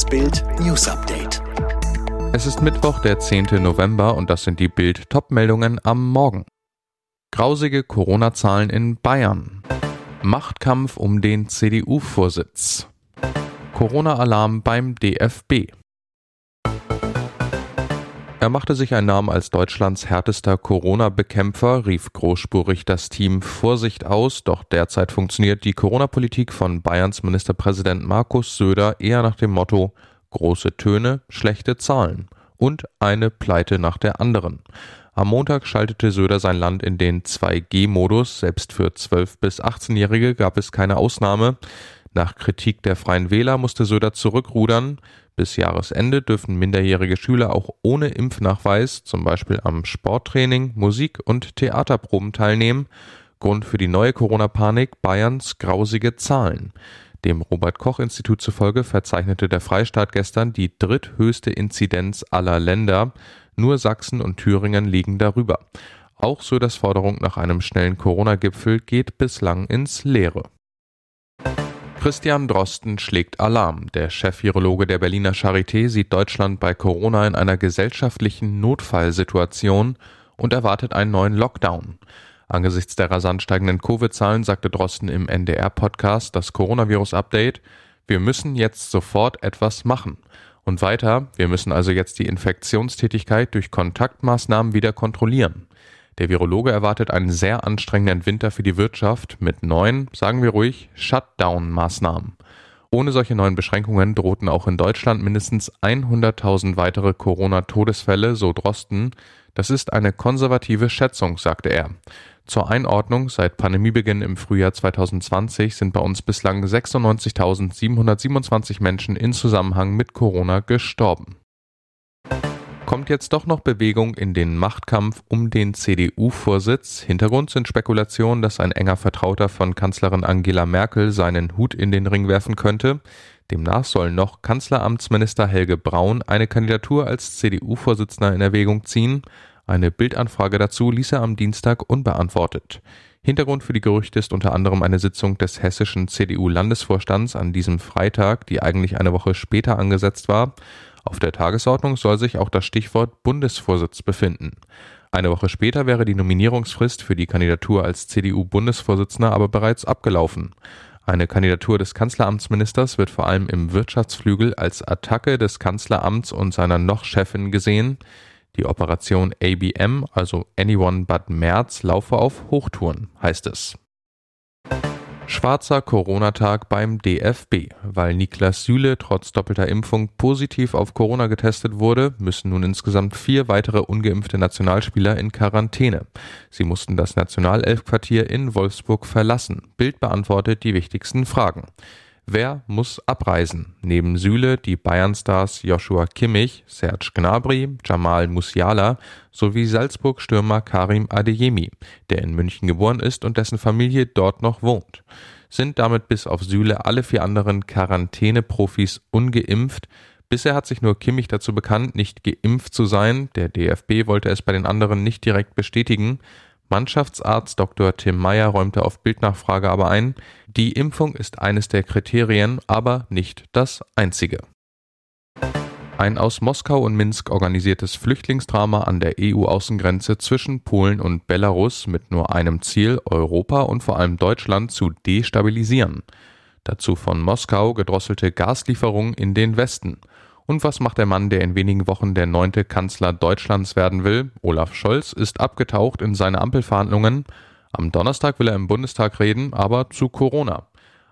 Das Bild News Update. Es ist Mittwoch, der 10. November und das sind die Bild Topmeldungen am Morgen. Grausige Corona-Zahlen in Bayern. Machtkampf um den CDU-Vorsitz. Corona-Alarm beim DFB. Er machte sich einen Namen als Deutschlands härtester Corona-Bekämpfer, rief großspurig das Team Vorsicht aus, doch derzeit funktioniert die Corona-Politik von Bayerns Ministerpräsident Markus Söder eher nach dem Motto große Töne, schlechte Zahlen und eine Pleite nach der anderen. Am Montag schaltete Söder sein Land in den 2G-Modus, selbst für 12- bis 18-Jährige gab es keine Ausnahme. Nach Kritik der Freien Wähler musste Söder zurückrudern. Bis Jahresende dürfen minderjährige Schüler auch ohne Impfnachweis zum Beispiel am Sporttraining, Musik- und Theaterproben teilnehmen. Grund für die neue Corona-Panik Bayerns grausige Zahlen. Dem Robert Koch Institut zufolge verzeichnete der Freistaat gestern die dritthöchste Inzidenz aller Länder. Nur Sachsen und Thüringen liegen darüber. Auch Söders Forderung nach einem schnellen Corona-Gipfel geht bislang ins Leere. Christian Drosten schlägt Alarm. Der Chef-Virologe der Berliner Charité sieht Deutschland bei Corona in einer gesellschaftlichen Notfallsituation und erwartet einen neuen Lockdown. Angesichts der rasant steigenden Covid-Zahlen sagte Drosten im NDR-Podcast das Coronavirus-Update, wir müssen jetzt sofort etwas machen. Und weiter, wir müssen also jetzt die Infektionstätigkeit durch Kontaktmaßnahmen wieder kontrollieren. Der Virologe erwartet einen sehr anstrengenden Winter für die Wirtschaft mit neuen, sagen wir ruhig, Shutdown-Maßnahmen. Ohne solche neuen Beschränkungen drohten auch in Deutschland mindestens 100.000 weitere Corona-Todesfälle, so Drosten. Das ist eine konservative Schätzung, sagte er. Zur Einordnung, seit Pandemiebeginn im Frühjahr 2020 sind bei uns bislang 96.727 Menschen in Zusammenhang mit Corona gestorben kommt jetzt doch noch Bewegung in den Machtkampf um den CDU-Vorsitz. Hintergrund sind Spekulationen, dass ein enger Vertrauter von Kanzlerin Angela Merkel seinen Hut in den Ring werfen könnte. Demnach soll noch Kanzleramtsminister Helge Braun eine Kandidatur als CDU-Vorsitzender in Erwägung ziehen. Eine Bildanfrage dazu ließ er am Dienstag unbeantwortet. Hintergrund für die Gerüchte ist unter anderem eine Sitzung des hessischen CDU-Landesvorstands an diesem Freitag, die eigentlich eine Woche später angesetzt war. Auf der Tagesordnung soll sich auch das Stichwort Bundesvorsitz befinden. Eine Woche später wäre die Nominierungsfrist für die Kandidatur als CDU-Bundesvorsitzender aber bereits abgelaufen. Eine Kandidatur des Kanzleramtsministers wird vor allem im Wirtschaftsflügel als Attacke des Kanzleramts und seiner Noch-Chefin gesehen. Die Operation ABM, also Anyone But Merz, laufe auf Hochtouren, heißt es. Schwarzer Corona-Tag beim DFB. Weil Niklas Süle trotz doppelter Impfung positiv auf Corona getestet wurde, müssen nun insgesamt vier weitere ungeimpfte Nationalspieler in Quarantäne. Sie mussten das Nationalelfquartier in Wolfsburg verlassen. Bild beantwortet die wichtigsten Fragen. Wer muss abreisen? Neben Süle die Bayern-Stars Joshua Kimmich, Serge Gnabry, Jamal Musiala sowie Salzburg-Stürmer Karim Adeyemi, der in München geboren ist und dessen Familie dort noch wohnt. Sind damit bis auf Süle alle vier anderen Quarantäne-Profis ungeimpft? Bisher hat sich nur Kimmich dazu bekannt, nicht geimpft zu sein. Der DFB wollte es bei den anderen nicht direkt bestätigen. Mannschaftsarzt Dr. Tim Meyer räumte auf Bildnachfrage aber ein, die Impfung ist eines der Kriterien, aber nicht das einzige. Ein aus Moskau und Minsk organisiertes Flüchtlingsdrama an der EU-Außengrenze zwischen Polen und Belarus mit nur einem Ziel, Europa und vor allem Deutschland zu destabilisieren. Dazu von Moskau gedrosselte Gaslieferungen in den Westen. Und was macht der Mann, der in wenigen Wochen der neunte Kanzler Deutschlands werden will? Olaf Scholz ist abgetaucht in seine Ampelverhandlungen. Am Donnerstag will er im Bundestag reden, aber zu Corona.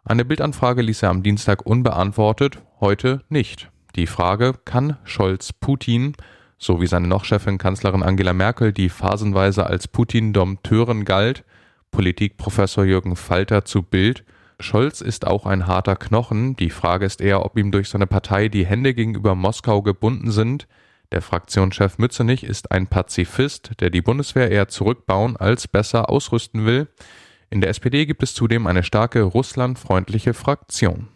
Eine Bildanfrage ließ er am Dienstag unbeantwortet, heute nicht. Die Frage, kann Scholz Putin, so wie seine Noch-Chefin Kanzlerin Angela Merkel, die phasenweise als Putin-Dompteurin galt, Politikprofessor Jürgen Falter zu Bild, Scholz ist auch ein harter Knochen. Die Frage ist eher, ob ihm durch seine Partei die Hände gegenüber Moskau gebunden sind. Der Fraktionschef Mützenich ist ein Pazifist, der die Bundeswehr eher zurückbauen als besser ausrüsten will. In der SPD gibt es zudem eine starke russlandfreundliche Fraktion.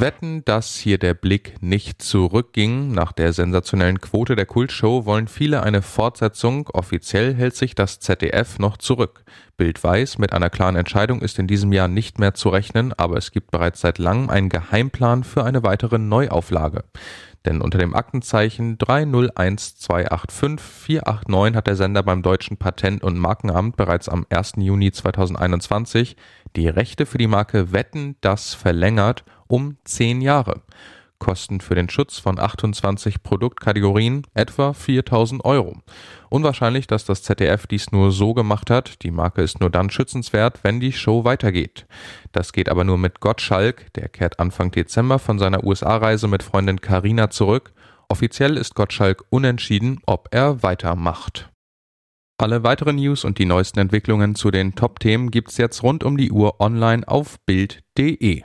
Wetten, dass hier der Blick nicht zurückging. Nach der sensationellen Quote der Kultshow wollen viele eine Fortsetzung. Offiziell hält sich das ZDF noch zurück. Bild weiß, mit einer klaren Entscheidung ist in diesem Jahr nicht mehr zu rechnen, aber es gibt bereits seit langem einen Geheimplan für eine weitere Neuauflage. Denn unter dem Aktenzeichen 301285489 hat der Sender beim deutschen Patent- und Markenamt bereits am 1. Juni 2021 die Rechte für die Marke Wetten das verlängert um 10 Jahre. Kosten für den Schutz von 28 Produktkategorien etwa 4000 Euro. Unwahrscheinlich, dass das ZDF dies nur so gemacht hat. Die Marke ist nur dann schützenswert, wenn die Show weitergeht. Das geht aber nur mit Gottschalk. Der kehrt Anfang Dezember von seiner USA-Reise mit Freundin Carina zurück. Offiziell ist Gottschalk unentschieden, ob er weitermacht. Alle weiteren News und die neuesten Entwicklungen zu den Top-Themen gibt's jetzt rund um die Uhr online auf Bild.de.